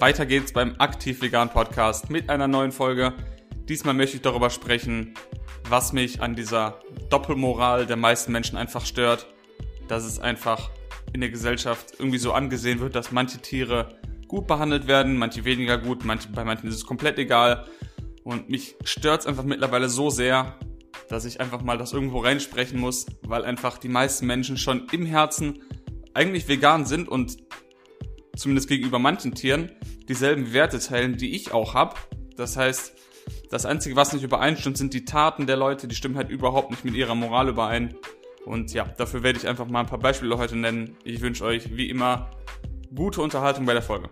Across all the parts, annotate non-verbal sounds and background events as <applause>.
weiter geht's beim Aktiv Vegan Podcast mit einer neuen Folge. Diesmal möchte ich darüber sprechen, was mich an dieser Doppelmoral der meisten Menschen einfach stört. Dass es einfach in der Gesellschaft irgendwie so angesehen wird, dass manche Tiere gut behandelt werden, manche weniger gut, manche, bei manchen ist es komplett egal. Und mich stört's einfach mittlerweile so sehr, dass ich einfach mal das irgendwo reinsprechen muss, weil einfach die meisten Menschen schon im Herzen eigentlich vegan sind und zumindest gegenüber manchen Tieren dieselben Werte teilen, die ich auch habe. Das heißt, das Einzige, was nicht übereinstimmt, sind die Taten der Leute, die stimmen halt überhaupt nicht mit ihrer Moral überein. Und ja, dafür werde ich einfach mal ein paar Beispiele heute nennen. Ich wünsche euch wie immer gute Unterhaltung bei der Folge.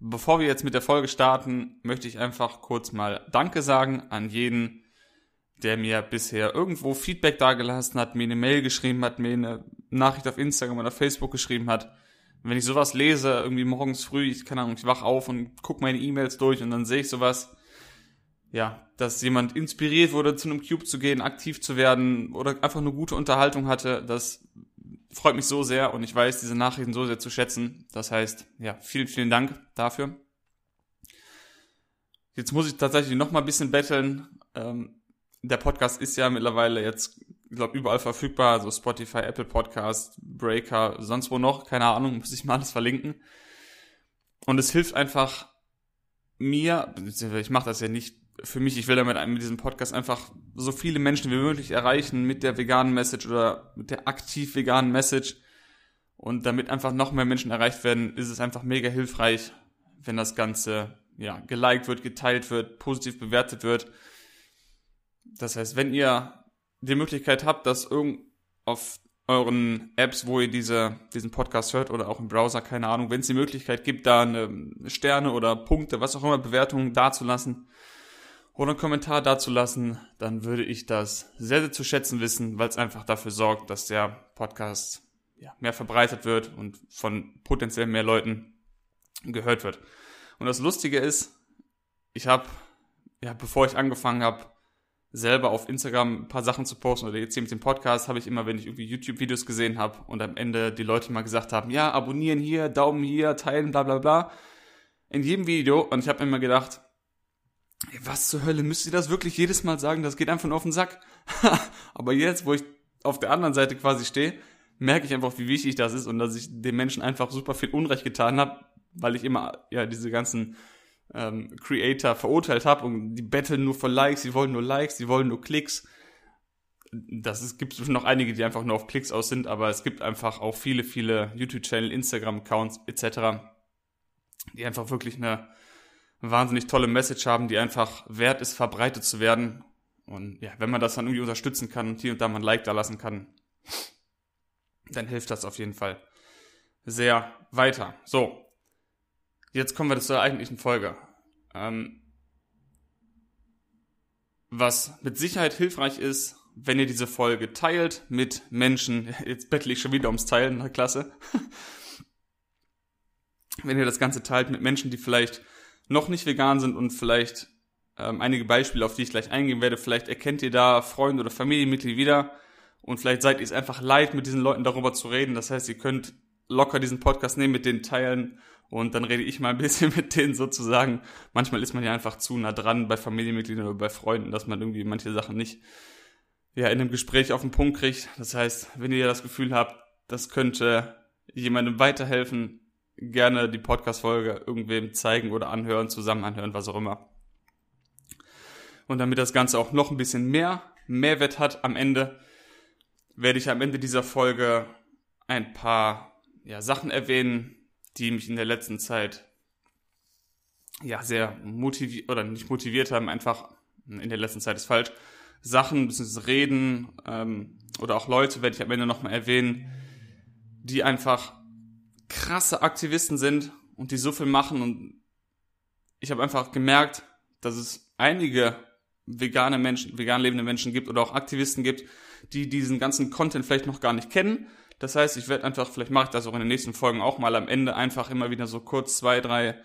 Bevor wir jetzt mit der Folge starten, möchte ich einfach kurz mal Danke sagen an jeden, der mir bisher irgendwo Feedback dagelassen hat, mir eine Mail geschrieben hat, mir eine Nachricht auf Instagram oder Facebook geschrieben hat. wenn ich sowas lese, irgendwie morgens früh, ich keine Ahnung, ich wach auf und gucke meine E-Mails durch und dann sehe ich sowas, ja, dass jemand inspiriert wurde, zu einem Cube zu gehen, aktiv zu werden oder einfach eine gute Unterhaltung hatte, das freut mich so sehr und ich weiß diese Nachrichten so sehr zu schätzen. Das heißt, ja, vielen, vielen Dank dafür. Jetzt muss ich tatsächlich noch mal ein bisschen betteln. Ähm, der Podcast ist ja mittlerweile jetzt, ich glaube, überall verfügbar, also Spotify, Apple Podcast, Breaker, sonst wo noch, keine Ahnung, muss ich mal alles verlinken. Und es hilft einfach mir, ich mache das ja nicht für mich, ich will damit mit diesem Podcast einfach so viele Menschen wie möglich erreichen mit der veganen Message oder mit der aktiv veganen Message. Und damit einfach noch mehr Menschen erreicht werden, ist es einfach mega hilfreich, wenn das Ganze ja geliked wird, geteilt wird, positiv bewertet wird das heißt, wenn ihr die Möglichkeit habt, dass irgend auf euren Apps, wo ihr diese, diesen Podcast hört oder auch im Browser, keine Ahnung, wenn es die Möglichkeit gibt, da eine Sterne oder Punkte, was auch immer, Bewertungen dazulassen oder einen Kommentar dazulassen, dann würde ich das sehr, sehr zu schätzen wissen, weil es einfach dafür sorgt, dass der Podcast ja, mehr verbreitet wird und von potenziell mehr Leuten gehört wird. Und das Lustige ist, ich habe, ja, bevor ich angefangen habe, selber auf Instagram ein paar Sachen zu posten oder jetzt hier mit dem Podcast habe ich immer, wenn ich irgendwie YouTube-Videos gesehen habe und am Ende die Leute mal gesagt haben, ja, abonnieren hier, Daumen hier, teilen, bla bla bla. In jedem Video und ich habe immer gedacht, ey, was zur Hölle, müsst ihr das wirklich jedes Mal sagen? Das geht einfach nur auf den Sack. <laughs> Aber jetzt, wo ich auf der anderen Seite quasi stehe, merke ich einfach, wie wichtig das ist und dass ich den Menschen einfach super viel Unrecht getan habe, weil ich immer ja diese ganzen ähm, Creator verurteilt habe und die betteln nur für Likes, sie wollen nur Likes, sie wollen nur Klicks. Das ist, gibt es noch einige, die einfach nur auf Klicks aus sind, aber es gibt einfach auch viele, viele YouTube-Channel, Instagram-Accounts etc., die einfach wirklich eine wahnsinnig tolle Message haben, die einfach wert ist, verbreitet zu werden. Und ja, wenn man das dann irgendwie unterstützen kann und hier und da mal ein Like da lassen kann, dann hilft das auf jeden Fall sehr weiter. So, Jetzt kommen wir zur eigentlichen Folge. Ähm, was mit Sicherheit hilfreich ist, wenn ihr diese Folge teilt mit Menschen, <laughs> jetzt bettle ich schon wieder ums Teilen, na klasse. <laughs> wenn ihr das Ganze teilt mit Menschen, die vielleicht noch nicht vegan sind und vielleicht ähm, einige Beispiele, auf die ich gleich eingehen werde, vielleicht erkennt ihr da Freunde oder Familienmitglieder wieder und vielleicht seid ihr es einfach leid, mit diesen Leuten darüber zu reden. Das heißt, ihr könnt locker diesen Podcast nehmen, mit denen teilen und dann rede ich mal ein bisschen <laughs> mit denen sozusagen. Manchmal ist man ja einfach zu nah dran bei Familienmitgliedern oder bei Freunden, dass man irgendwie manche Sachen nicht ja in einem Gespräch auf den Punkt kriegt. Das heißt, wenn ihr das Gefühl habt, das könnte jemandem weiterhelfen, gerne die Podcast-Folge irgendwem zeigen oder anhören, zusammen anhören, was auch immer. Und damit das Ganze auch noch ein bisschen mehr Mehrwert hat am Ende, werde ich am Ende dieser Folge ein paar ja, Sachen erwähnen, die mich in der letzten Zeit ja sehr motiviert oder nicht motiviert haben, einfach in der letzten Zeit ist falsch, Sachen, bzw. Reden ähm, oder auch Leute, werde ich am Ende nochmal erwähnen, die einfach krasse Aktivisten sind und die so viel machen und ich habe einfach gemerkt, dass es einige vegane Menschen, vegan lebende Menschen gibt oder auch Aktivisten gibt, die diesen ganzen Content vielleicht noch gar nicht kennen, das heißt, ich werde einfach, vielleicht mache ich das auch in den nächsten Folgen auch mal am Ende einfach immer wieder so kurz zwei, drei,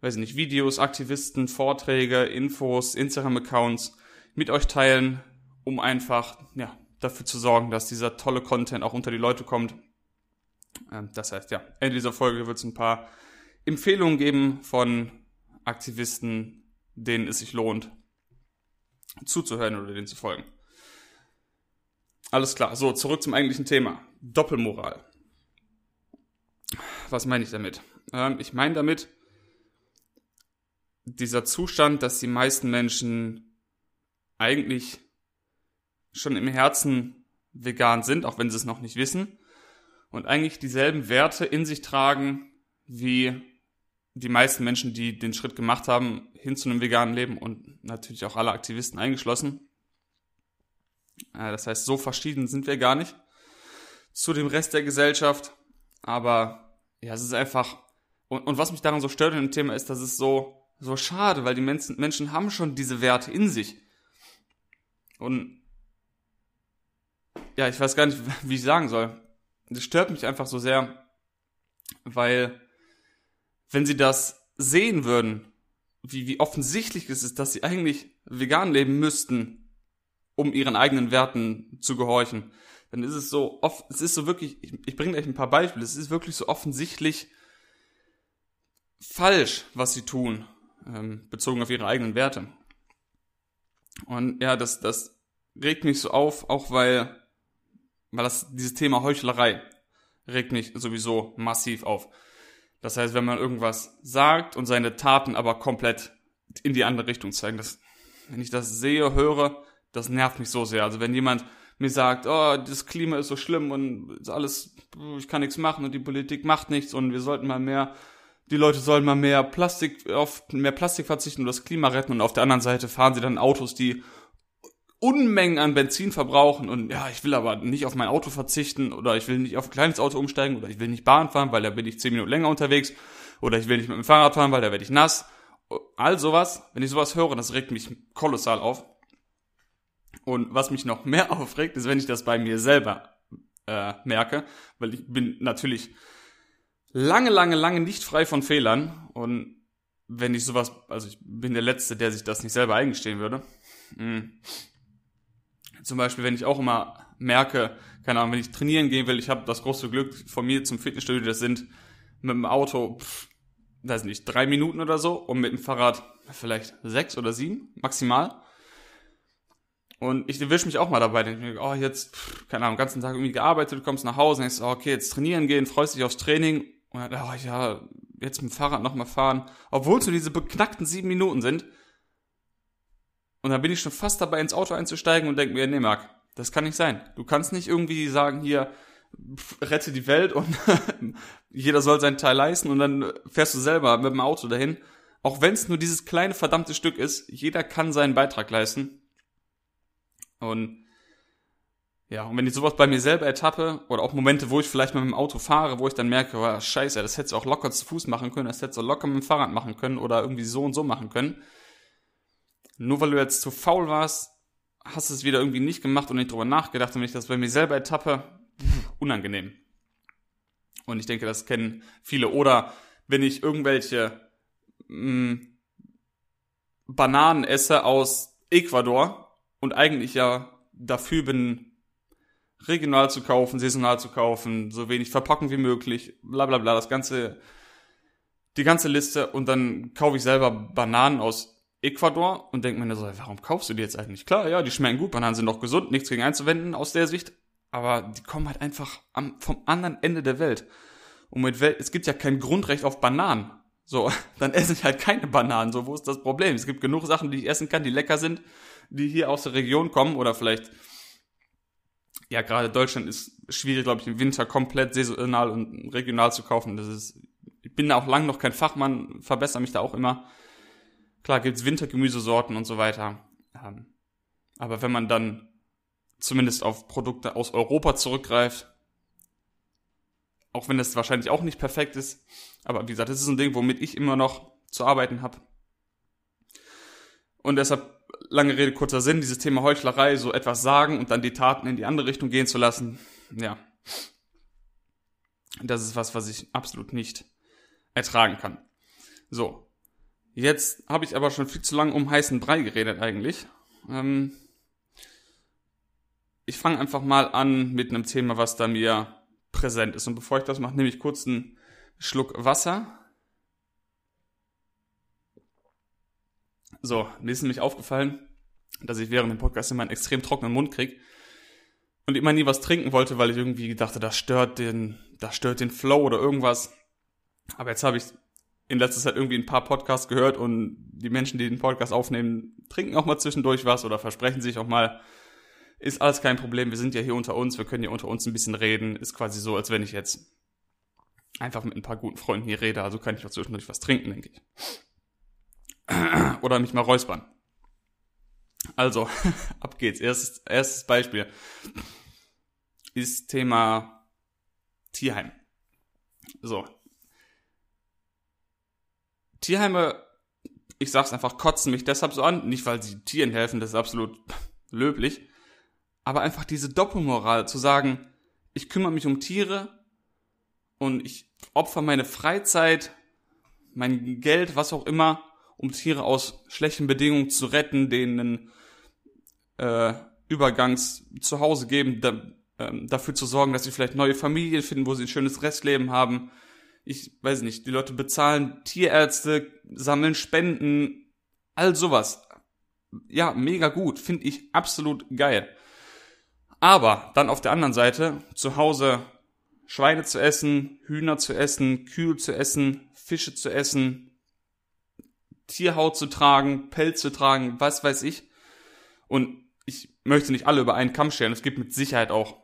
weiß ich nicht, Videos, Aktivisten, Vorträge, Infos, Instagram-Accounts mit euch teilen, um einfach, ja, dafür zu sorgen, dass dieser tolle Content auch unter die Leute kommt. Ähm, das heißt, ja, Ende dieser Folge wird es ein paar Empfehlungen geben von Aktivisten, denen es sich lohnt, zuzuhören oder denen zu folgen. Alles klar. So, zurück zum eigentlichen Thema. Doppelmoral. Was meine ich damit? Ähm, ich meine damit dieser Zustand, dass die meisten Menschen eigentlich schon im Herzen vegan sind, auch wenn sie es noch nicht wissen, und eigentlich dieselben Werte in sich tragen wie die meisten Menschen, die den Schritt gemacht haben hin zu einem veganen Leben und natürlich auch alle Aktivisten eingeschlossen. Das heißt, so verschieden sind wir gar nicht zu dem Rest der Gesellschaft. Aber ja, es ist einfach. Und, und was mich daran so stört in dem Thema ist, dass es so, so schade, weil die Menschen, Menschen haben schon diese Werte in sich. Und ja, ich weiß gar nicht, <laughs> wie ich sagen soll. Das stört mich einfach so sehr, weil wenn sie das sehen würden, wie, wie offensichtlich es ist, dass sie eigentlich vegan leben müssten, um ihren eigenen Werten zu gehorchen, dann ist es so oft, es ist so wirklich, ich, ich bringe euch ein paar Beispiele, es ist wirklich so offensichtlich falsch, was sie tun, ähm, bezogen auf ihre eigenen Werte. Und ja, das, das regt mich so auf, auch weil, weil das, dieses Thema Heuchlerei regt mich sowieso massiv auf. Das heißt, wenn man irgendwas sagt und seine Taten aber komplett in die andere Richtung zeigen, das, wenn ich das sehe, höre, das nervt mich so sehr. Also wenn jemand mir sagt, oh, das Klima ist so schlimm und alles, ich kann nichts machen und die Politik macht nichts und wir sollten mal mehr, die Leute sollen mal mehr Plastik, auf mehr Plastik verzichten und das Klima retten und auf der anderen Seite fahren sie dann Autos, die Unmengen an Benzin verbrauchen und ja, ich will aber nicht auf mein Auto verzichten oder ich will nicht auf ein kleines Auto umsteigen oder ich will nicht Bahn fahren, weil da bin ich zehn Minuten länger unterwegs oder ich will nicht mit dem Fahrrad fahren, weil da werde ich nass. All sowas, wenn ich sowas höre, das regt mich kolossal auf. Und was mich noch mehr <laughs> aufregt, ist, wenn ich das bei mir selber äh, merke, weil ich bin natürlich lange, lange, lange nicht frei von Fehlern und wenn ich sowas, also ich bin der Letzte, der sich das nicht selber eingestehen würde. Mhm. Zum Beispiel, wenn ich auch immer merke, keine Ahnung, wenn ich trainieren gehen will, ich habe das große Glück von mir zum Fitnessstudio, das sind mit dem Auto, pff, weiß nicht, drei Minuten oder so und mit dem Fahrrad vielleicht sechs oder sieben maximal. Und ich erwische mich auch mal dabei, denke mir, oh, jetzt, pff, keine Ahnung, ganzen Tag irgendwie gearbeitet, du kommst nach Hause denkst, oh, okay, jetzt trainieren gehen, freust dich aufs Training und dann, oh ja, jetzt mit dem Fahrrad nochmal fahren, obwohl es nur diese beknackten sieben Minuten sind. Und dann bin ich schon fast dabei, ins Auto einzusteigen und denke mir, nee, Marc, das kann nicht sein. Du kannst nicht irgendwie sagen, hier, rette die Welt und <laughs> jeder soll seinen Teil leisten und dann fährst du selber mit dem Auto dahin. Auch wenn es nur dieses kleine verdammte Stück ist, jeder kann seinen Beitrag leisten. Und ja, und wenn ich sowas bei mir selber ertappe, oder auch Momente, wo ich vielleicht mit dem Auto fahre, wo ich dann merke, oh, scheiße, das hättest du auch locker zu Fuß machen können, das hättest du locker mit dem Fahrrad machen können oder irgendwie so und so machen können. Nur weil du jetzt zu faul warst, hast du es wieder irgendwie nicht gemacht und nicht drüber nachgedacht. Und wenn ich das bei mir selber ertappe, unangenehm. Und ich denke, das kennen viele. Oder wenn ich irgendwelche mh, mm, Bananen esse aus Ecuador, und eigentlich ja dafür bin, regional zu kaufen, saisonal zu kaufen, so wenig verpacken wie möglich, bla bla bla, das ganze, die ganze Liste und dann kaufe ich selber Bananen aus Ecuador und denke mir so, warum kaufst du die jetzt eigentlich? Klar, ja, die schmecken gut, Bananen sind doch gesund, nichts gegen einzuwenden aus der Sicht, aber die kommen halt einfach am, vom anderen Ende der Welt. Und mit Welt, es gibt ja kein Grundrecht auf Bananen. So, <laughs> dann esse ich halt keine Bananen. So, wo ist das Problem? Es gibt genug Sachen, die ich essen kann, die lecker sind die hier aus der Region kommen oder vielleicht, ja, gerade Deutschland ist schwierig, glaube ich, im Winter komplett saisonal und regional zu kaufen. Das ist, ich bin da auch lang noch kein Fachmann, verbessere mich da auch immer. Klar gibt's Wintergemüsesorten und so weiter. Ähm, aber wenn man dann zumindest auf Produkte aus Europa zurückgreift, auch wenn das wahrscheinlich auch nicht perfekt ist, aber wie gesagt, das ist ein Ding, womit ich immer noch zu arbeiten habe. Und deshalb lange Rede, kurzer Sinn, dieses Thema Heuchlerei, so etwas sagen und dann die Taten in die andere Richtung gehen zu lassen, ja. Das ist was, was ich absolut nicht ertragen kann. So. Jetzt habe ich aber schon viel zu lange um heißen Brei geredet eigentlich. Ähm, ich fange einfach mal an mit einem Thema, was da mir präsent ist. Und bevor ich das mache, nehme ich kurz einen Schluck Wasser. So, mir ist nämlich aufgefallen, dass ich während dem Podcast immer einen extrem trockenen Mund kriege und immer nie was trinken wollte, weil ich irgendwie dachte, das stört den, das stört den Flow oder irgendwas. Aber jetzt habe ich in letzter Zeit irgendwie ein paar Podcasts gehört und die Menschen, die den Podcast aufnehmen, trinken auch mal zwischendurch was oder versprechen sich auch mal. Ist alles kein Problem. Wir sind ja hier unter uns. Wir können hier unter uns ein bisschen reden. Ist quasi so, als wenn ich jetzt einfach mit ein paar guten Freunden hier rede. Also kann ich auch zwischendurch was trinken, denke ich. <clears throat> Oder mich mal räuspern. Also, <laughs> ab geht's. Erstes, erstes Beispiel ist Thema Tierheim. So, Tierheime, ich sag's einfach, kotzen mich deshalb so an, nicht weil sie Tieren helfen, das ist absolut <laughs> löblich, aber einfach diese Doppelmoral zu sagen, ich kümmere mich um Tiere und ich opfer meine Freizeit, mein Geld, was auch immer, um Tiere aus schlechten Bedingungen zu retten, denen äh, Übergangs zu Hause geben, da, äh, dafür zu sorgen, dass sie vielleicht neue Familien finden, wo sie ein schönes Restleben haben, ich weiß nicht, die Leute bezahlen Tierärzte, sammeln Spenden, all sowas. Ja, mega gut, finde ich absolut geil. Aber dann auf der anderen Seite zu Hause Schweine zu essen, Hühner zu essen, Kühe zu essen, Fische zu essen, Tierhaut zu tragen, Pelz zu tragen, was weiß ich. Und ich möchte nicht alle über einen Kamm scheren. Es gibt mit Sicherheit auch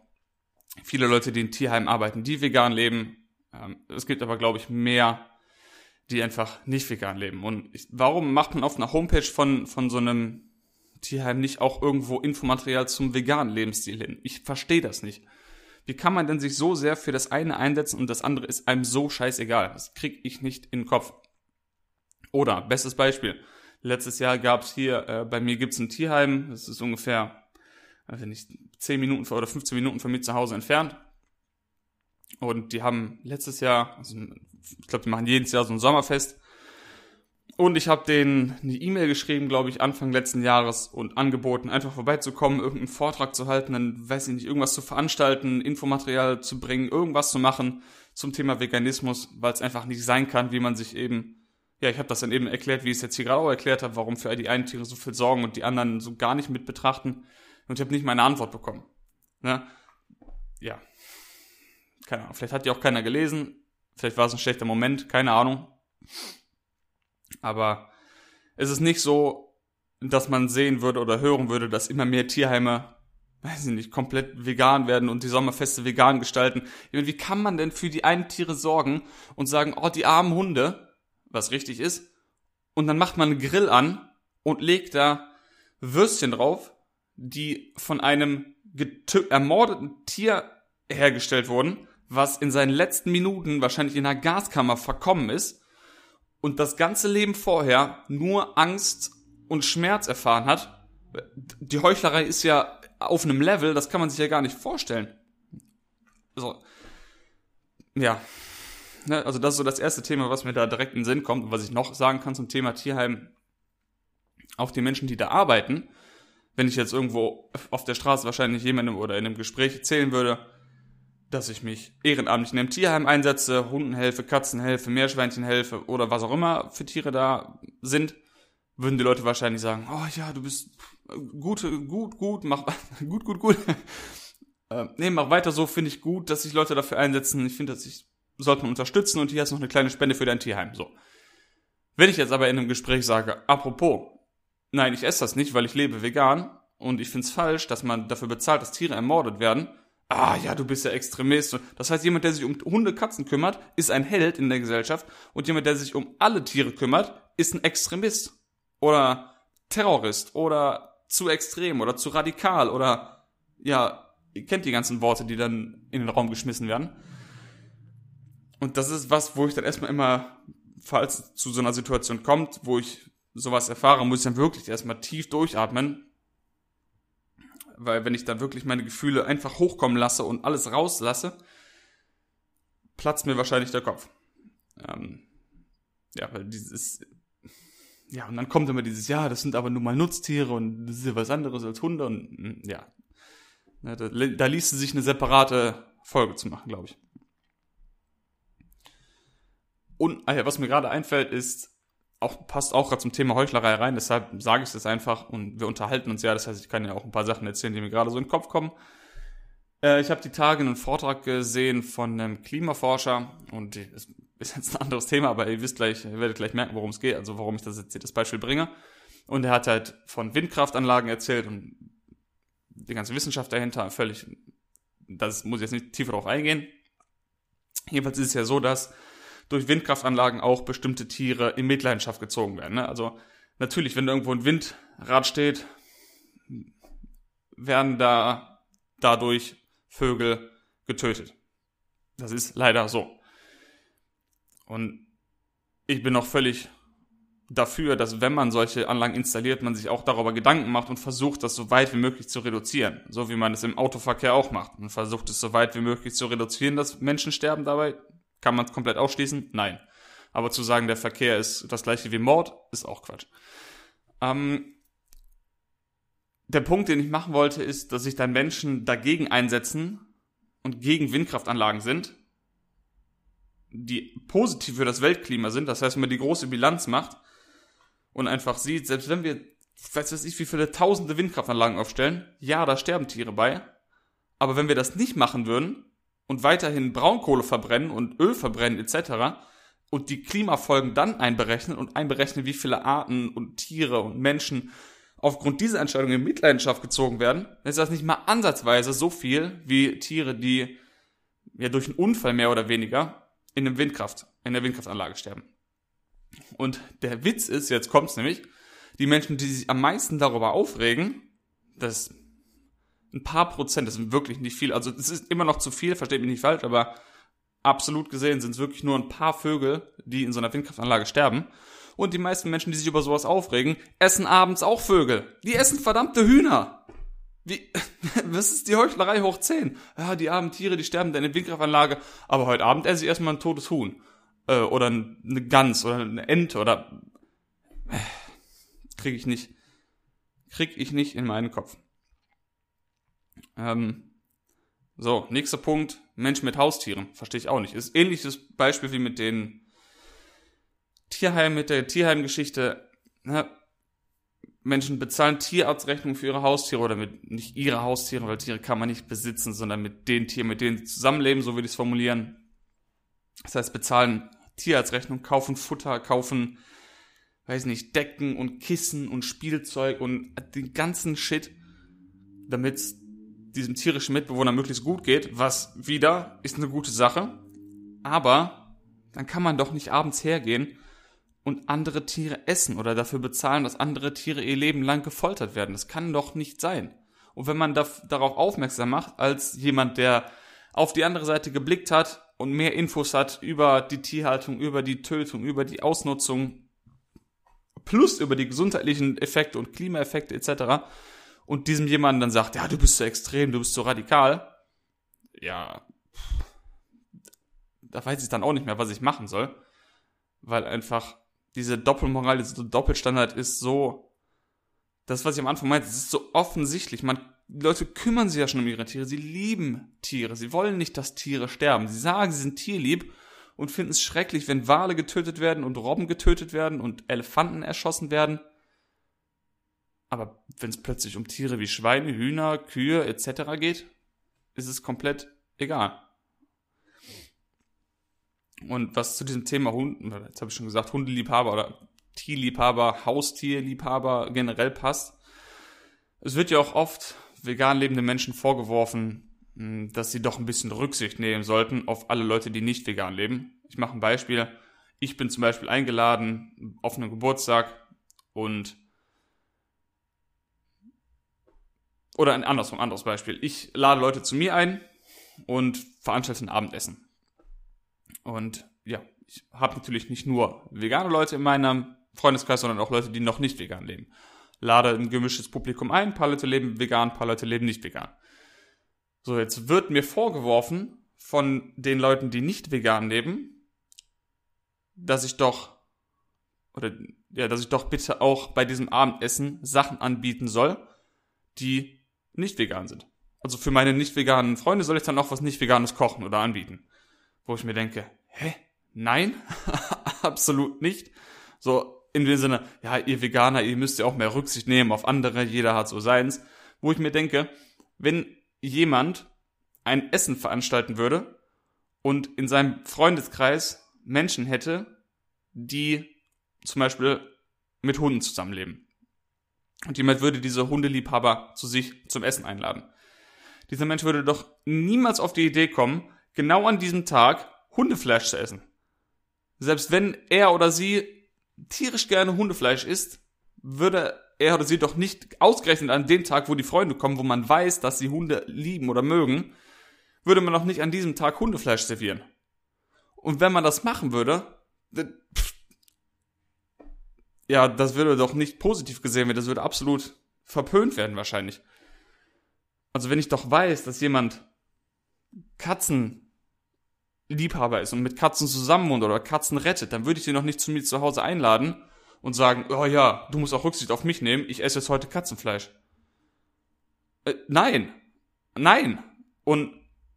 viele Leute, die in Tierheimen arbeiten, die vegan leben. Ähm, es gibt aber, glaube ich, mehr, die einfach nicht vegan leben. Und ich, warum macht man auf einer Homepage von, von so einem Tierheim nicht auch irgendwo Infomaterial zum veganen Lebensstil hin? Ich verstehe das nicht. Wie kann man denn sich so sehr für das eine einsetzen und das andere ist einem so scheißegal? Das krieg ich nicht in den Kopf. Oder, bestes Beispiel. Letztes Jahr gab's hier, äh, bei mir gibt's ein Tierheim, das ist ungefähr, weiß ich nicht, 10 Minuten oder 15 Minuten von mir zu Hause entfernt. Und die haben letztes Jahr, also ich glaube, die machen jedes Jahr so ein Sommerfest. Und ich habe denen eine E-Mail geschrieben, glaube ich, Anfang letzten Jahres und angeboten, einfach vorbeizukommen, irgendeinen Vortrag zu halten, dann weiß ich nicht, irgendwas zu veranstalten, Infomaterial zu bringen, irgendwas zu machen zum Thema Veganismus, weil es einfach nicht sein kann, wie man sich eben, ja, ich habe das dann eben erklärt, wie ich es jetzt hier gerade auch erklärt habe, warum für die einen Tiere so viel sorgen und die anderen so gar nicht mit betrachten. Und ich habe nicht meine Antwort bekommen. Ne? Ja, keine Ahnung, vielleicht hat die auch keiner gelesen, vielleicht war es ein schlechter Moment, keine Ahnung. Aber es ist nicht so, dass man sehen würde oder hören würde, dass immer mehr Tierheime, weiß ich nicht, komplett vegan werden und die Sommerfeste vegan gestalten. Wie kann man denn für die einen Tiere sorgen und sagen, oh, die armen Hunde, was richtig ist, und dann macht man einen Grill an und legt da Würstchen drauf, die von einem ermordeten Tier hergestellt wurden was in seinen letzten Minuten wahrscheinlich in einer Gaskammer verkommen ist und das ganze Leben vorher nur Angst und Schmerz erfahren hat. Die Heuchlerei ist ja auf einem Level, das kann man sich ja gar nicht vorstellen. Also, ja. Ne, also das ist so das erste Thema, was mir da direkt in den Sinn kommt und was ich noch sagen kann zum Thema Tierheim. Auch die Menschen, die da arbeiten, wenn ich jetzt irgendwo auf der Straße wahrscheinlich jemandem oder in einem Gespräch erzählen würde, dass ich mich ehrenamtlich in einem Tierheim einsetze, Hunden helfe, Katzen helfe, Meerschweinchen helfe oder was auch immer für Tiere da sind, würden die Leute wahrscheinlich sagen, oh ja, du bist gut, gut, gut, mach, <laughs> gut, gut, gut. <laughs> äh, nee, mach weiter so, finde ich gut, dass sich Leute dafür einsetzen. Ich finde, dass ich, sollte man unterstützen und hier hast noch eine kleine Spende für dein Tierheim, so. Wenn ich jetzt aber in einem Gespräch sage, apropos, nein, ich esse das nicht, weil ich lebe vegan und ich finde es falsch, dass man dafür bezahlt, dass Tiere ermordet werden, ah ja, du bist ja Extremist. Das heißt, jemand, der sich um Hunde, Katzen kümmert, ist ein Held in der Gesellschaft und jemand, der sich um alle Tiere kümmert, ist ein Extremist oder Terrorist oder zu extrem oder zu radikal oder ja, ihr kennt die ganzen Worte, die dann in den Raum geschmissen werden. Und das ist was, wo ich dann erstmal immer, falls zu so einer Situation kommt, wo ich sowas erfahre, muss ich dann wirklich erstmal tief durchatmen weil wenn ich dann wirklich meine Gefühle einfach hochkommen lasse und alles rauslasse, platzt mir wahrscheinlich der Kopf. Ähm, ja, weil dieses, ja, und dann kommt immer dieses, ja, das sind aber nur mal Nutztiere und das ist ja was anderes als Hunde und mm, ja. Ja, da, da ließe sich eine separate Folge zu machen, glaube ich. Und ah ja, was mir gerade einfällt, ist, auch, passt auch gerade zum Thema Heuchlerei rein, deshalb sage ich es einfach und wir unterhalten uns ja, das heißt, ich kann ja auch ein paar Sachen erzählen, die mir gerade so in den Kopf kommen. Äh, ich habe die Tage einen Vortrag gesehen von einem Klimaforscher und das ist jetzt ein anderes Thema, aber ihr wisst gleich, ihr werdet gleich merken, worum es geht, also warum ich das jetzt hier das Beispiel bringe. Und er hat halt von Windkraftanlagen erzählt und die ganze Wissenschaft dahinter völlig, das muss ich jetzt nicht tiefer drauf eingehen. Jedenfalls ist es ja so, dass durch Windkraftanlagen auch bestimmte Tiere in Mitleidenschaft gezogen werden. Ne? Also natürlich, wenn irgendwo ein Windrad steht, werden da dadurch Vögel getötet. Das ist leider so. Und ich bin noch völlig dafür, dass wenn man solche Anlagen installiert, man sich auch darüber Gedanken macht und versucht, das so weit wie möglich zu reduzieren. So wie man es im Autoverkehr auch macht. Man versucht es so weit wie möglich zu reduzieren, dass Menschen sterben dabei. Kann man es komplett ausschließen? Nein. Aber zu sagen, der Verkehr ist das gleiche wie Mord, ist auch Quatsch. Ähm, der Punkt, den ich machen wollte, ist, dass sich dann Menschen dagegen einsetzen und gegen Windkraftanlagen sind, die positiv für das Weltklima sind. Das heißt, wenn man die große Bilanz macht und einfach sieht, selbst wenn wir, weiß ich, wie viele tausende Windkraftanlagen aufstellen, ja, da sterben Tiere bei. Aber wenn wir das nicht machen würden und weiterhin Braunkohle verbrennen und Öl verbrennen etc. und die Klimafolgen dann einberechnen und einberechnen, wie viele Arten und Tiere und Menschen aufgrund dieser Entscheidung in Mitleidenschaft gezogen werden, dann ist das nicht mal ansatzweise so viel wie Tiere, die ja durch einen Unfall mehr oder weniger in einem Windkraft, in der Windkraftanlage sterben. Und der Witz ist, jetzt kommt's nämlich, die Menschen, die sich am meisten darüber aufregen, das ein paar Prozent, das sind wirklich nicht viel, also es ist immer noch zu viel, versteht mich nicht falsch, aber absolut gesehen sind es wirklich nur ein paar Vögel, die in so einer Windkraftanlage sterben. Und die meisten Menschen, die sich über sowas aufregen, essen abends auch Vögel. Die essen verdammte Hühner. Wie, <laughs> was ist die Heuchlerei hoch 10? Ja, die armen Tiere, die sterben in der Windkraftanlage, aber heute Abend esse ich erstmal ein totes Huhn. Äh, oder eine Gans oder eine Ente oder äh, krieg ich nicht krieg ich nicht in meinen Kopf. Ähm, so, nächster Punkt, Mensch mit Haustieren. Verstehe ich auch nicht. Ist ähnliches Beispiel wie mit den Tierheim, mit der Tierheimgeschichte. Ne? Menschen bezahlen Tierarztrechnungen für ihre Haustiere oder mit nicht ihre Haustiere, weil Tiere kann man nicht besitzen, sondern mit den Tieren, mit denen sie zusammenleben, so würde ich es formulieren. Das heißt, bezahlen Tierarztrechnung, kaufen Futter, kaufen, weiß nicht, Decken und Kissen und Spielzeug und den ganzen Shit, damit es diesem tierischen Mitbewohner möglichst gut geht, was wieder ist eine gute Sache. Aber dann kann man doch nicht abends hergehen und andere Tiere essen oder dafür bezahlen, dass andere Tiere ihr Leben lang gefoltert werden. Das kann doch nicht sein. Und wenn man da, darauf aufmerksam macht, als jemand, der auf die andere Seite geblickt hat und mehr Infos hat über die Tierhaltung, über die Tötung, über die Ausnutzung, plus über die gesundheitlichen Effekte und Klimaeffekte etc. Und diesem jemanden dann sagt, ja, du bist so extrem, du bist so radikal, ja, da weiß ich dann auch nicht mehr, was ich machen soll, weil einfach diese Doppelmoral, dieser Doppelstandard ist so, das, was ich am Anfang meinte, es ist so offensichtlich. Man, die Leute kümmern sich ja schon um ihre Tiere. Sie lieben Tiere. Sie wollen nicht, dass Tiere sterben. Sie sagen, sie sind tierlieb und finden es schrecklich, wenn Wale getötet werden und Robben getötet werden und Elefanten erschossen werden. Aber wenn es plötzlich um Tiere wie Schweine, Hühner, Kühe etc. geht, ist es komplett egal. Und was zu diesem Thema Hunden, jetzt habe ich schon gesagt, Hundeliebhaber oder Tierliebhaber, Haustierliebhaber generell passt. Es wird ja auch oft vegan lebende Menschen vorgeworfen, hm, dass sie doch ein bisschen Rücksicht nehmen sollten auf alle Leute, die nicht vegan leben. Ich mache ein Beispiel. Ich bin zum Beispiel eingeladen auf einen Geburtstag und oder ein anderes, ein anderes Beispiel. Ich lade Leute zu mir ein und veranstalte ein Abendessen. Und ja, ich habe natürlich nicht nur vegane Leute in meinem Freundeskreis, sondern auch Leute, die noch nicht vegan leben. Lade ein gemischtes Publikum ein, ein paar Leute leben vegan, ein paar Leute leben nicht vegan. So, jetzt wird mir vorgeworfen von den Leuten, die nicht vegan leben, dass ich doch, oder ja, dass ich doch bitte auch bei diesem Abendessen Sachen anbieten soll, die nicht vegan sind. Also für meine nicht veganen Freunde soll ich dann auch was nicht veganes kochen oder anbieten. Wo ich mir denke, hä? Nein? <laughs> Absolut nicht. So in dem Sinne, ja, ihr Veganer, ihr müsst ja auch mehr Rücksicht nehmen auf andere, jeder hat so seins. Wo ich mir denke, wenn jemand ein Essen veranstalten würde und in seinem Freundeskreis Menschen hätte, die zum Beispiel mit Hunden zusammenleben. Und jemand würde diese Hundeliebhaber zu sich zum Essen einladen. Dieser Mensch würde doch niemals auf die Idee kommen, genau an diesem Tag Hundefleisch zu essen. Selbst wenn er oder sie tierisch gerne Hundefleisch isst, würde er oder sie doch nicht ausgerechnet an dem Tag, wo die Freunde kommen, wo man weiß, dass sie Hunde lieben oder mögen, würde man doch nicht an diesem Tag Hundefleisch servieren. Und wenn man das machen würde, ja, das würde doch nicht positiv gesehen werden, das würde absolut verpönt werden wahrscheinlich. Also wenn ich doch weiß, dass jemand Katzenliebhaber ist und mit Katzen zusammen wohnt oder Katzen rettet, dann würde ich den doch nicht zu mir zu Hause einladen und sagen, oh ja, du musst auch Rücksicht auf mich nehmen, ich esse jetzt heute Katzenfleisch. Äh, nein, nein. Und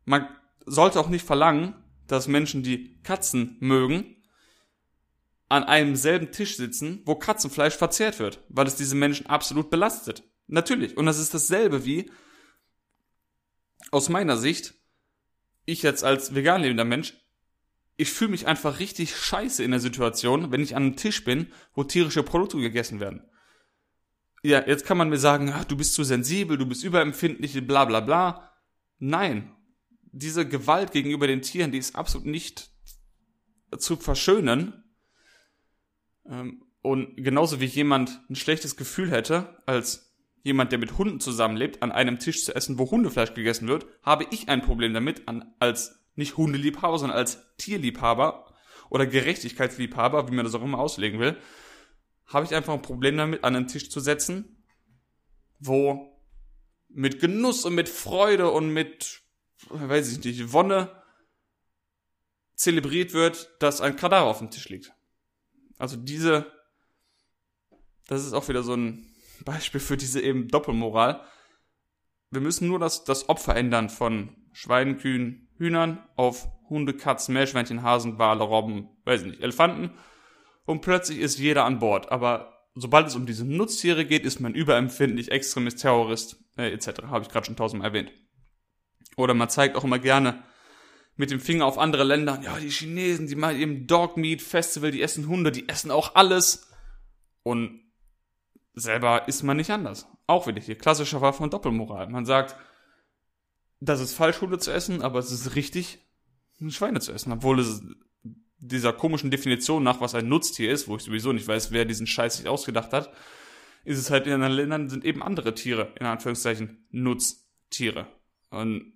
man sollte auch nicht verlangen, dass Menschen, die Katzen mögen, an einem selben Tisch sitzen, wo Katzenfleisch verzehrt wird, weil es diese Menschen absolut belastet. Natürlich. Und das ist dasselbe wie, aus meiner Sicht, ich jetzt als vegan lebender Mensch, ich fühle mich einfach richtig scheiße in der Situation, wenn ich an einem Tisch bin, wo tierische Produkte gegessen werden. Ja, jetzt kann man mir sagen, ach, du bist zu sensibel, du bist überempfindlich, bla bla bla. Nein. Diese Gewalt gegenüber den Tieren, die ist absolut nicht zu verschönen, und genauso wie jemand ein schlechtes Gefühl hätte, als jemand, der mit Hunden zusammenlebt, an einem Tisch zu essen, wo Hundefleisch gegessen wird, habe ich ein Problem damit, als nicht Hundeliebhaber, sondern als Tierliebhaber oder Gerechtigkeitsliebhaber, wie man das auch immer auslegen will, habe ich einfach ein Problem damit, an einen Tisch zu setzen, wo mit Genuss und mit Freude und mit, weiß ich nicht, Wonne zelebriert wird, dass ein Kadaver auf dem Tisch liegt. Also diese, das ist auch wieder so ein <laughs> Beispiel für diese eben Doppelmoral. Wir müssen nur das, das Opfer ändern von Schweinen, Kühen, Hühnern auf Hunde, Katzen, Meerschweinchen, Hasen, Wale, Robben, weiß ich nicht, Elefanten. Und plötzlich ist jeder an Bord. Aber sobald es um diese Nutztiere geht, ist man überempfindlich, Extremist, Terrorist, äh, etc. Habe ich gerade schon tausendmal erwähnt. Oder man zeigt auch immer gerne mit dem Finger auf andere Länder. Ja, die Chinesen, die machen eben Dog Meat Festival, die essen Hunde, die essen auch alles. Und selber ist man nicht anders. Auch wieder hier klassischer Fall von Doppelmoral. Man sagt, das ist falsch, Hunde zu essen, aber es ist richtig, Schweine zu essen. Obwohl es dieser komischen Definition nach, was ein Nutztier ist, wo ich sowieso nicht weiß, wer diesen Scheiß sich ausgedacht hat, ist es halt in anderen Ländern sind eben andere Tiere, in Anführungszeichen, Nutztiere. Und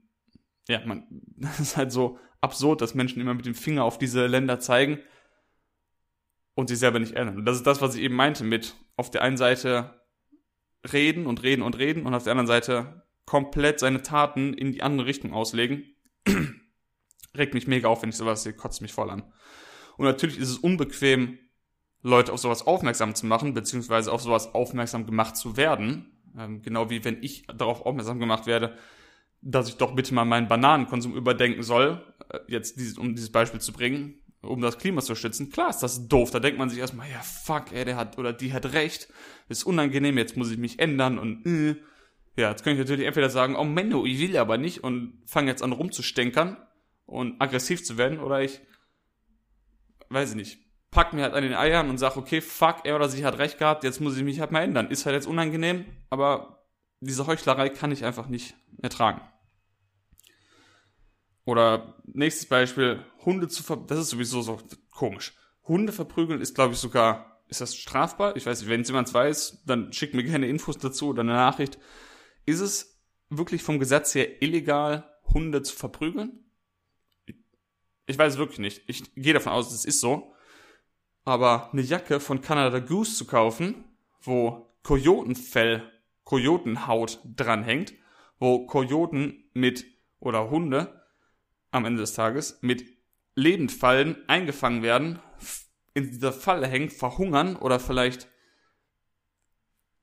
ja, man, <laughs> das ist halt so absurd, dass Menschen immer mit dem Finger auf diese Länder zeigen und sie selber nicht ändern. Und das ist das, was ich eben meinte mit auf der einen Seite reden und reden und reden und auf der anderen Seite komplett seine Taten in die andere Richtung auslegen. <clears throat> Regt mich mega auf, wenn ich sowas sehe, kotzt mich voll an. Und natürlich ist es unbequem, Leute auf sowas aufmerksam zu machen, beziehungsweise auf sowas aufmerksam gemacht zu werden. Ähm, genau wie wenn ich darauf aufmerksam gemacht werde, dass ich doch bitte mal meinen Bananenkonsum überdenken soll, äh, jetzt dieses, um dieses Beispiel zu bringen, um das Klima zu schützen. Klar ist das doof, da denkt man sich erstmal, ja fuck, ey, der hat oder die hat recht, ist unangenehm, jetzt muss ich mich ändern und äh. ja, jetzt könnte ich natürlich entweder sagen, oh Menno, ich will aber nicht und fange jetzt an rumzustänkern und aggressiv zu werden oder ich weiß ich nicht, pack mir halt an den Eiern und sag, okay, fuck, er oder sie hat recht gehabt, jetzt muss ich mich halt mal ändern. Ist halt jetzt unangenehm, aber diese Heuchlerei kann ich einfach nicht ertragen. Oder nächstes Beispiel, Hunde zu ver das ist sowieso so komisch. Hunde verprügeln ist, glaube ich, sogar, ist das strafbar? Ich weiß nicht, wenn jemand weiß, dann schickt mir gerne Infos dazu oder eine Nachricht. Ist es wirklich vom Gesetz her illegal, Hunde zu verprügeln? Ich weiß wirklich nicht. Ich gehe davon aus, es ist so. Aber eine Jacke von Canada Goose zu kaufen, wo Kojotenfell, Kojotenhaut dranhängt, wo Kojoten mit oder Hunde am Ende des Tages mit Lebendfallen eingefangen werden, in dieser Falle hängen, verhungern oder vielleicht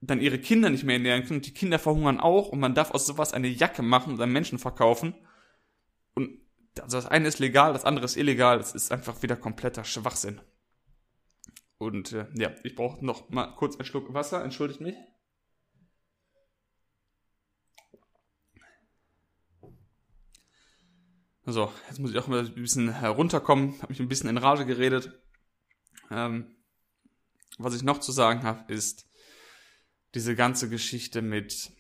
dann ihre Kinder nicht mehr ernähren können die Kinder verhungern auch und man darf aus sowas eine Jacke machen und an Menschen verkaufen. Und also das eine ist legal, das andere ist illegal, das ist einfach wieder kompletter Schwachsinn. Und äh, ja, ich brauche noch mal kurz einen Schluck Wasser, entschuldigt mich. So, jetzt muss ich auch mal ein bisschen herunterkommen, habe mich ein bisschen in Rage geredet. Ähm, was ich noch zu sagen habe, ist diese ganze Geschichte mit,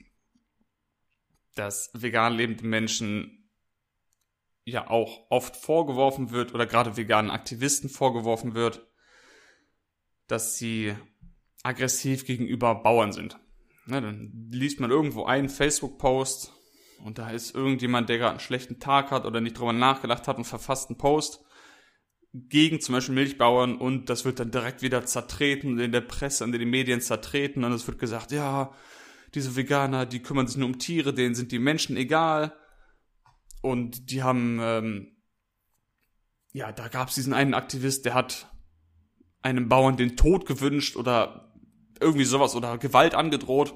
dass vegan lebende Menschen ja auch oft vorgeworfen wird oder gerade veganen Aktivisten vorgeworfen wird, dass sie aggressiv gegenüber Bauern sind. Ne, dann liest man irgendwo einen Facebook-Post und da ist irgendjemand, der gerade einen schlechten Tag hat oder nicht drüber nachgedacht hat und verfasst einen Post gegen zum Beispiel Milchbauern und das wird dann direkt wieder zertreten in der Presse und in den Medien zertreten und es wird gesagt, ja, diese Veganer, die kümmern sich nur um Tiere, denen sind die Menschen egal. Und die haben, ähm, ja, da gab es diesen einen Aktivist, der hat einem Bauern den Tod gewünscht oder irgendwie sowas oder Gewalt angedroht,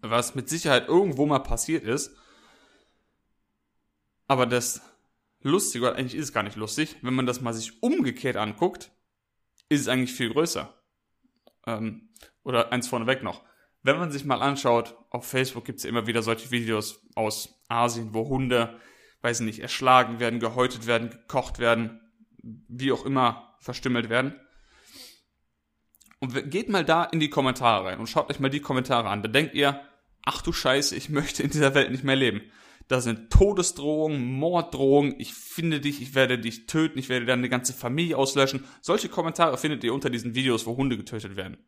was mit Sicherheit irgendwo mal passiert ist. Aber das Lustige, oder eigentlich ist es gar nicht lustig, wenn man das mal sich umgekehrt anguckt, ist es eigentlich viel größer. Ähm, oder eins vorneweg noch. Wenn man sich mal anschaut, auf Facebook gibt es ja immer wieder solche Videos aus Asien, wo Hunde, weiß ich nicht, erschlagen werden, gehäutet werden, gekocht werden, wie auch immer verstümmelt werden. Und geht mal da in die Kommentare rein und schaut euch mal die Kommentare an. Da denkt ihr, ach du Scheiße, ich <laughs> möchte in dieser Welt nicht mehr leben. Da sind Todesdrohungen, Morddrohungen, ich finde dich, ich werde dich töten, ich werde deine ganze Familie auslöschen. Solche Kommentare findet ihr unter diesen Videos, wo Hunde getötet werden.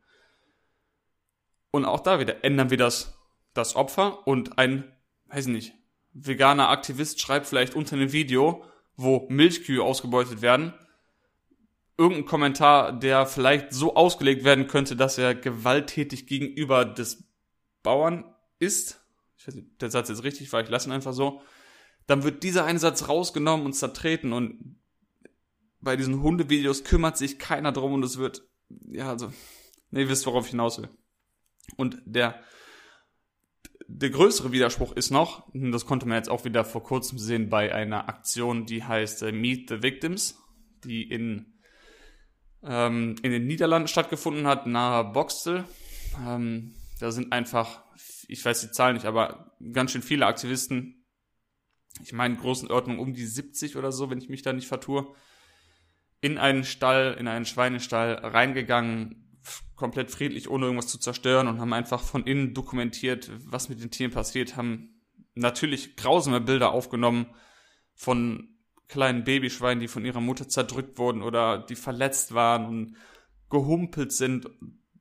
Und auch da wieder ändern wir das, das Opfer und ein, weiß nicht, veganer Aktivist schreibt vielleicht unter einem Video, wo Milchkühe ausgebeutet werden, irgendein Kommentar, der vielleicht so ausgelegt werden könnte, dass er gewalttätig gegenüber des Bauern ist. Ich weiß nicht, der Satz jetzt richtig war, ich lasse ihn einfach so. Dann wird dieser eine Satz rausgenommen und zertreten und bei diesen Hundevideos kümmert sich keiner drum und es wird, ja, also, ihr wisst, worauf ich hinaus will. Und der, der größere Widerspruch ist noch, das konnte man jetzt auch wieder vor kurzem sehen bei einer Aktion, die heißt äh, Meet the Victims, die in ähm, in den Niederlanden stattgefunden hat, nahe Boxtel. Ähm, da sind einfach, ich weiß die Zahl nicht, aber ganz schön viele Aktivisten, ich meine Größenordnung um die 70 oder so, wenn ich mich da nicht vertue, in einen Stall, in einen Schweinestall reingegangen, komplett friedlich, ohne irgendwas zu zerstören und haben einfach von innen dokumentiert, was mit den Tieren passiert, haben natürlich grausame Bilder aufgenommen von kleinen Babyschweinen, die von ihrer Mutter zerdrückt wurden oder die verletzt waren und gehumpelt sind,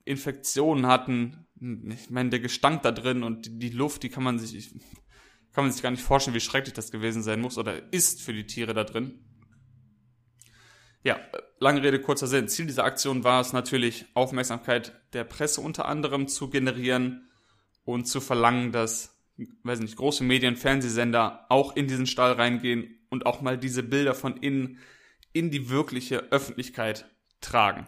Infektionen hatten. Ich meine, der Gestank da drin und die Luft, die kann man sich, kann man sich gar nicht vorstellen, wie schrecklich das gewesen sein muss oder ist für die Tiere da drin. Ja, lange Rede, kurzer Sinn. Ziel dieser Aktion war es natürlich, Aufmerksamkeit der Presse unter anderem zu generieren und zu verlangen, dass, weiß nicht, große Medien, Fernsehsender auch in diesen Stall reingehen und auch mal diese Bilder von innen in die wirkliche Öffentlichkeit tragen.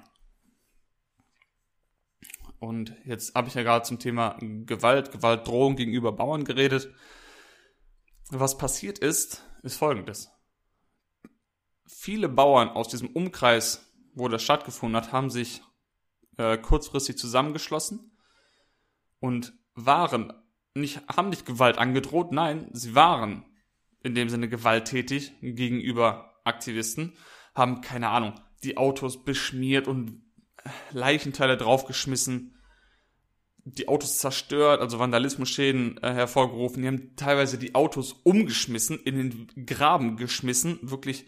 Und jetzt habe ich ja gerade zum Thema Gewalt, Gewaltdrohung gegenüber Bauern geredet. Was passiert ist, ist folgendes. Viele Bauern aus diesem Umkreis, wo das stattgefunden hat, haben sich äh, kurzfristig zusammengeschlossen und waren nicht, haben nicht Gewalt angedroht, nein, sie waren in dem Sinne gewalttätig gegenüber Aktivisten, haben, keine Ahnung, die Autos beschmiert und Leichenteile draufgeschmissen, die Autos zerstört, also Vandalismusschäden äh, hervorgerufen. Die haben teilweise die Autos umgeschmissen, in den Graben geschmissen, wirklich,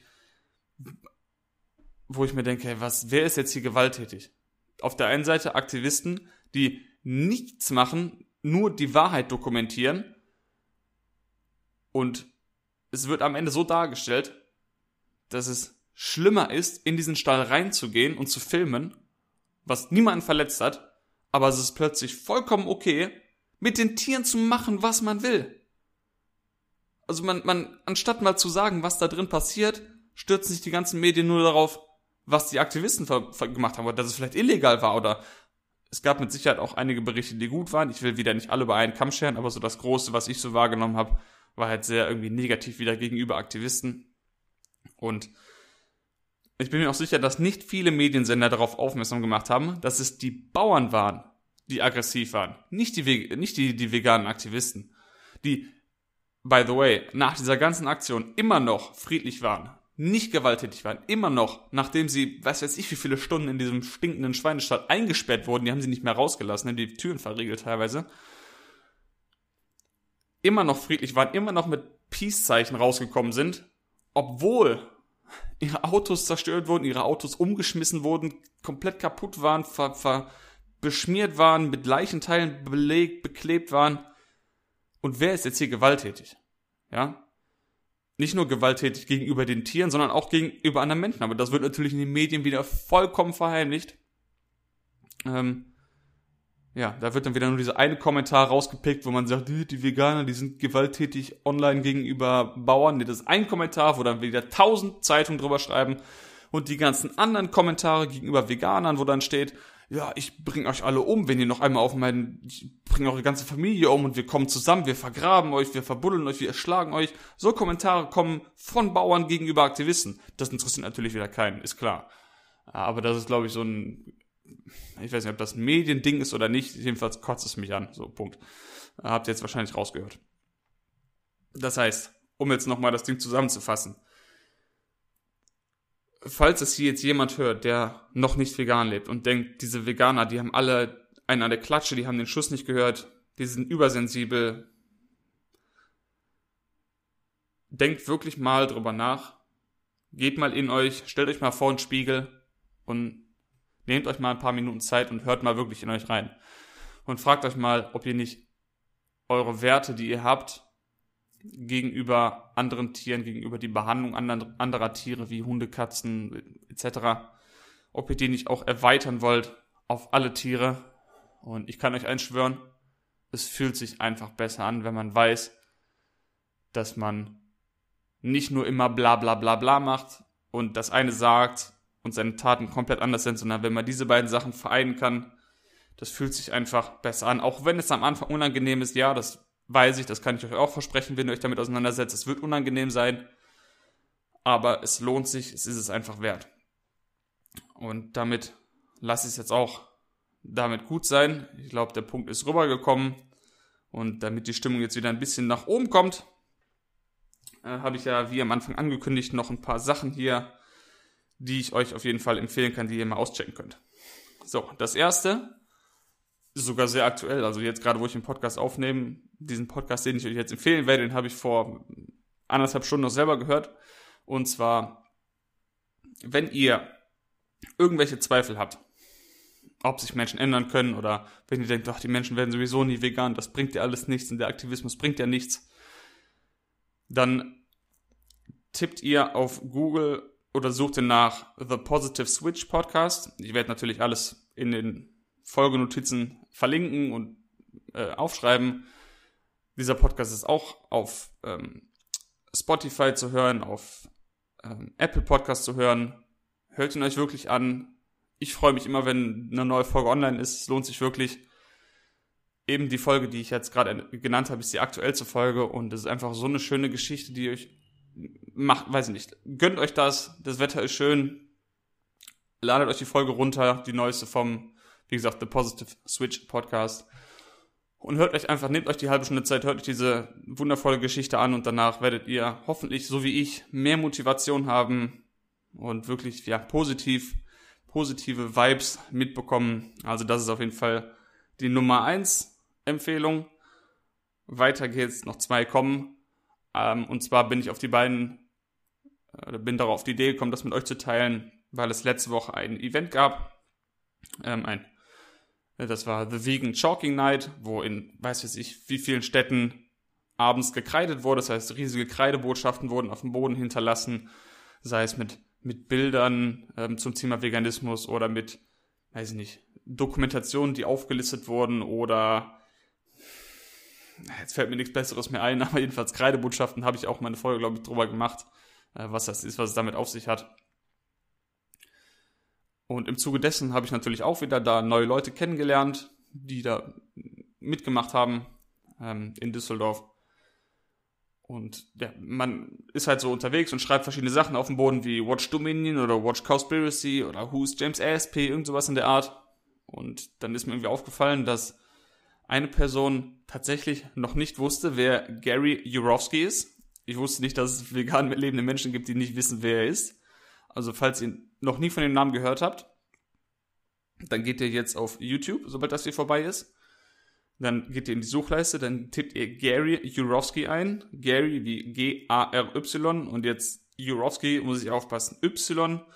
wo ich mir denke, was, wer ist jetzt hier gewalttätig? Auf der einen Seite Aktivisten, die nichts machen, nur die Wahrheit dokumentieren und es wird am Ende so dargestellt, dass es schlimmer ist, in diesen Stall reinzugehen und zu filmen, was niemanden verletzt hat, aber es ist plötzlich vollkommen okay, mit den Tieren zu machen, was man will. Also man, man, anstatt mal zu sagen, was da drin passiert, stürzen sich die ganzen Medien nur darauf, was die Aktivisten gemacht haben, oder dass es vielleicht illegal war oder Es gab mit Sicherheit auch einige Berichte, die gut waren. Ich will wieder nicht alle über einen Kamm scheren, aber so das Große, was ich so wahrgenommen habe, war halt sehr irgendwie negativ wieder gegenüber Aktivisten. Und ich bin mir auch sicher, dass nicht viele Mediensender darauf aufmerksam gemacht haben, dass es die Bauern waren, die aggressiv waren. Nicht die, nicht die, die veganen Aktivisten. Die, by the way, nach dieser ganzen Aktion immer noch friedlich waren. Nicht gewalttätig waren. Immer noch, nachdem sie, was weiß ich, wie viele Stunden in diesem stinkenden Schweinestall eingesperrt wurden, die haben sie nicht mehr rausgelassen, die Türen verriegelt teilweise. Immer noch friedlich waren, immer noch mit Peace-Zeichen rausgekommen sind, obwohl ihre Autos zerstört wurden, ihre Autos umgeschmissen wurden, komplett kaputt waren, ver, ver, beschmiert waren, mit Leichenteilen belegt, beklebt waren. Und wer ist jetzt hier gewalttätig? Ja? Nicht nur gewalttätig gegenüber den Tieren, sondern auch gegenüber anderen Menschen. Aber das wird natürlich in den Medien wieder vollkommen verheimlicht. Ähm, ja, da wird dann wieder nur dieser eine Kommentar rausgepickt, wo man sagt, die Veganer, die sind gewalttätig online gegenüber Bauern. Das ist ein Kommentar, wo dann wieder tausend Zeitungen drüber schreiben. Und die ganzen anderen Kommentare gegenüber Veganern, wo dann steht, ja, ich bring euch alle um, wenn ihr noch einmal auf meinen, ich bring eure ganze Familie um und wir kommen zusammen, wir vergraben euch, wir verbuddeln euch, wir erschlagen euch. So Kommentare kommen von Bauern gegenüber Aktivisten. Das interessiert natürlich wieder keinen, ist klar. Aber das ist, glaube ich, so ein ich weiß nicht, ob das ein Mediending ist oder nicht, jedenfalls kotzt es mich an, so, Punkt. Habt ihr jetzt wahrscheinlich rausgehört. Das heißt, um jetzt nochmal das Ding zusammenzufassen. Falls es hier jetzt jemand hört, der noch nicht vegan lebt und denkt, diese Veganer, die haben alle einen an der Klatsche, die haben den Schuss nicht gehört, die sind übersensibel. Denkt wirklich mal drüber nach. Geht mal in euch, stellt euch mal vor einen Spiegel und Nehmt euch mal ein paar Minuten Zeit und hört mal wirklich in euch rein. Und fragt euch mal, ob ihr nicht eure Werte, die ihr habt, gegenüber anderen Tieren, gegenüber die Behandlung anderer Tiere wie Hunde, Katzen etc., ob ihr die nicht auch erweitern wollt auf alle Tiere. Und ich kann euch eins schwören, es fühlt sich einfach besser an, wenn man weiß, dass man nicht nur immer bla bla bla bla macht und das eine sagt und seine Taten komplett anders sind, sondern wenn man diese beiden Sachen vereinen kann, das fühlt sich einfach besser an. Auch wenn es am Anfang unangenehm ist, ja, das weiß ich, das kann ich euch auch versprechen, wenn ihr euch damit auseinandersetzt. Es wird unangenehm sein, aber es lohnt sich, es ist es einfach wert. Und damit lasse ich es jetzt auch damit gut sein. Ich glaube, der Punkt ist rübergekommen. Und damit die Stimmung jetzt wieder ein bisschen nach oben kommt, äh, habe ich ja, wie am Anfang angekündigt, noch ein paar Sachen hier die ich euch auf jeden Fall empfehlen kann, die ihr mal auschecken könnt. So, das erste ist sogar sehr aktuell. Also jetzt gerade, wo ich den Podcast aufnehme, diesen Podcast, den ich euch jetzt empfehlen werde, den habe ich vor anderthalb Stunden noch selber gehört. Und zwar, wenn ihr irgendwelche Zweifel habt, ob sich Menschen ändern können oder wenn ihr denkt, ach, die Menschen werden sowieso nie vegan, das bringt ja alles nichts und der Aktivismus bringt ja nichts, dann tippt ihr auf Google oder suchte nach The Positive Switch Podcast. Ich werde natürlich alles in den Folgenotizen verlinken und äh, aufschreiben. Dieser Podcast ist auch auf ähm, Spotify zu hören, auf ähm, Apple Podcast zu hören. Hört ihn euch wirklich an. Ich freue mich immer, wenn eine neue Folge online ist. Es lohnt sich wirklich. Eben die Folge, die ich jetzt gerade genannt habe, ist die aktuellste Folge und es ist einfach so eine schöne Geschichte, die euch macht, weiß ich nicht, gönnt euch das, das Wetter ist schön, ladet euch die Folge runter, die neueste vom, wie gesagt, The Positive Switch Podcast und hört euch einfach, nehmt euch die halbe Stunde Zeit, hört euch diese wundervolle Geschichte an und danach werdet ihr hoffentlich, so wie ich, mehr Motivation haben und wirklich, ja, positiv, positive Vibes mitbekommen. Also das ist auf jeden Fall die Nummer eins Empfehlung. Weiter geht's, noch zwei kommen. Ähm, und zwar bin ich auf die beiden, bin darauf auf die Idee gekommen, das mit euch zu teilen, weil es letzte Woche ein Event gab. Ähm, ein, äh, das war The Vegan Chalking Night, wo in, weiß ich, wie vielen Städten abends gekreidet wurde. Das heißt, riesige Kreidebotschaften wurden auf dem Boden hinterlassen, sei es mit, mit Bildern ähm, zum Thema Veganismus oder mit, weiß ich nicht, Dokumentationen, die aufgelistet wurden oder jetzt fällt mir nichts Besseres mehr ein, <laughs> aber jedenfalls Kreidebotschaften habe ich auch meine Folge, glaube ich, drüber gemacht, was das ist, was es damit auf sich hat. Und im Zuge dessen habe ich natürlich auch wieder da neue Leute kennengelernt, die da mitgemacht haben ähm, in Düsseldorf. Und ja, man ist halt so unterwegs und schreibt verschiedene Sachen auf dem Boden wie Watch Dominion oder Watch Cowspiracy oder Who's James ASP, irgend sowas in der Art. Und dann ist mir irgendwie aufgefallen, dass eine Person tatsächlich noch nicht wusste, wer Gary Jurowski ist. Ich wusste nicht, dass es vegan lebende Menschen gibt, die nicht wissen, wer er ist. Also falls ihr noch nie von dem Namen gehört habt, dann geht ihr jetzt auf YouTube, sobald das hier vorbei ist. Dann geht ihr in die Suchleiste, dann tippt ihr Gary Jurowski ein. Gary wie G-A-R-Y und jetzt Jurowski, muss ich aufpassen. Y-O-U-R-O-F-S-K-Y.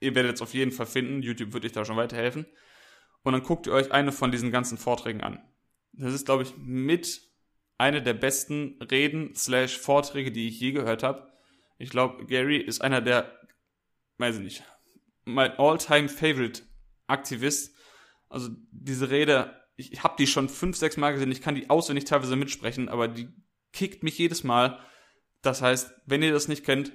Ihr werdet es auf jeden Fall finden. YouTube wird euch da schon weiterhelfen. Und dann guckt ihr euch eine von diesen ganzen Vorträgen an. Das ist, glaube ich, mit eine der besten Reden slash Vorträge, die ich je gehört habe. Ich glaube, Gary ist einer der, weiß ich nicht, mein all-time favorite Aktivist. Also diese Rede, ich, ich habe die schon fünf, sechs Mal gesehen, ich kann die auswendig teilweise mitsprechen, aber die kickt mich jedes Mal. Das heißt, wenn ihr das nicht kennt,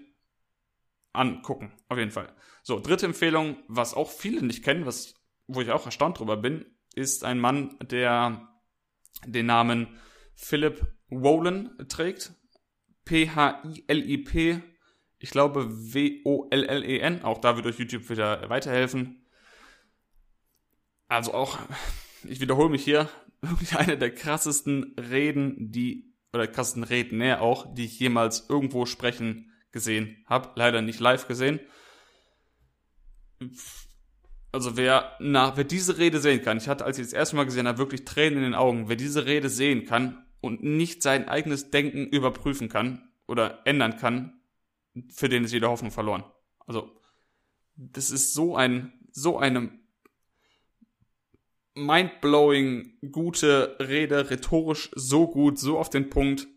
angucken, auf jeden Fall. So, dritte Empfehlung, was auch viele nicht kennen, was, wo ich auch erstaunt drüber bin, ist ein Mann, der den Namen Philip Wollen trägt. P-H-I-L-I-P, ich glaube W-O-L-L-E-N. Auch da wird euch YouTube wieder weiterhelfen. Also auch, ich wiederhole mich hier, <laughs> wirklich eine der krassesten Reden, die, oder krassesten Reden, näher auch, die ich jemals irgendwo sprechen gesehen habe. Leider nicht live gesehen. Also wer, na, wer diese Rede sehen kann, ich hatte, als ich das erste Mal gesehen habe, wirklich Tränen in den Augen, wer diese Rede sehen kann und nicht sein eigenes Denken überprüfen kann oder ändern kann, für den ist jede Hoffnung verloren. Also, das ist so ein, so eine mindblowing gute Rede, rhetorisch so gut, so auf den Punkt.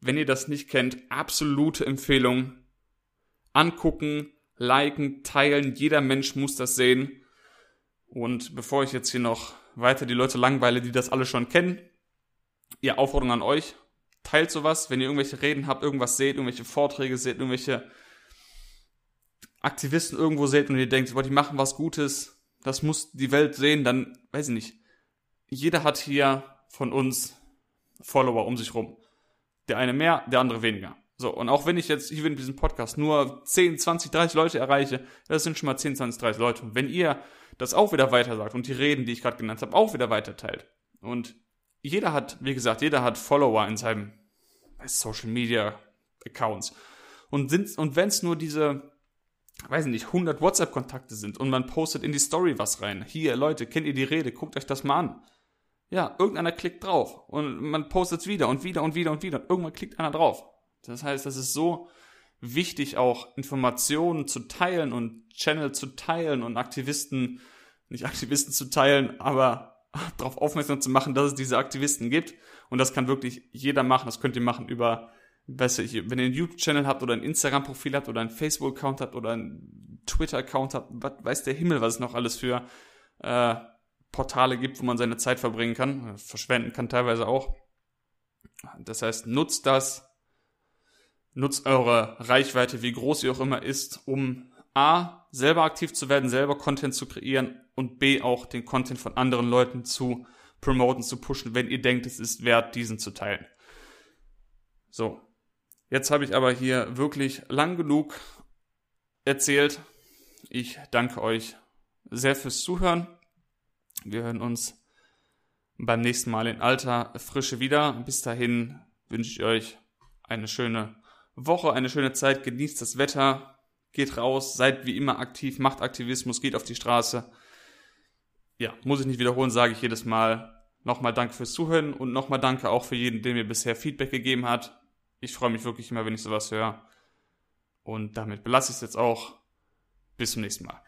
Wenn ihr das nicht kennt, absolute Empfehlung. Angucken, liken, teilen. Jeder Mensch muss das sehen. Und bevor ich jetzt hier noch weiter die Leute langweile, die das alle schon kennen, ihr Aufforderung an euch, teilt sowas, wenn ihr irgendwelche Reden habt, irgendwas seht, irgendwelche Vorträge seht, irgendwelche Aktivisten irgendwo seht und ihr denkt, die machen was Gutes, das muss die Welt sehen, dann weiß ich nicht. Jeder hat hier von uns Follower um sich rum. Der eine mehr, der andere weniger. So, und auch wenn ich jetzt hier in diesem Podcast nur 10, 20, 30 Leute erreiche, das sind schon mal 10, 20, 30 Leute. Und wenn ihr das auch wieder weiter sagt und die Reden, die ich gerade genannt habe, auch wieder weiter teilt und jeder hat, wie gesagt, jeder hat Follower in seinem Social Media Accounts. Und sind, und wenn es nur diese, weiß ich nicht, 100 WhatsApp-Kontakte sind und man postet in die Story was rein. Hier, Leute, kennt ihr die Rede? Guckt euch das mal an. Ja, irgendeiner klickt drauf und man postet es wieder und wieder und wieder und wieder und irgendwann klickt einer drauf. Das heißt, das ist so wichtig, auch Informationen zu teilen und Channel zu teilen und Aktivisten, nicht Aktivisten zu teilen, aber <laughs> darauf aufmerksam zu machen, dass es diese Aktivisten gibt. Und das kann wirklich jeder machen. Das könnt ihr machen über, weiß ich, wenn ihr einen YouTube-Channel habt oder ein Instagram-Profil habt oder einen Facebook-Account habt oder einen Twitter-Account habt, was weiß der Himmel, was es noch alles für äh, Portale gibt, wo man seine Zeit verbringen kann, verschwenden kann teilweise auch. Das heißt, nutzt das, nutzt eure Reichweite, wie groß sie auch immer ist, um A, selber aktiv zu werden, selber Content zu kreieren und B, auch den Content von anderen Leuten zu promoten, zu pushen, wenn ihr denkt, es ist wert, diesen zu teilen. So. Jetzt habe ich aber hier wirklich lang genug erzählt. Ich danke euch sehr fürs Zuhören. Wir hören uns beim nächsten Mal in alter Frische wieder. Bis dahin wünsche ich euch eine schöne Woche, eine schöne Zeit. Genießt das Wetter geht raus, seid wie immer aktiv, macht Aktivismus, geht auf die Straße. Ja, muss ich nicht wiederholen, sage ich jedes Mal. Nochmal danke fürs Zuhören und nochmal danke auch für jeden, der mir bisher Feedback gegeben hat. Ich freue mich wirklich immer, wenn ich sowas höre. Und damit belasse ich es jetzt auch. Bis zum nächsten Mal.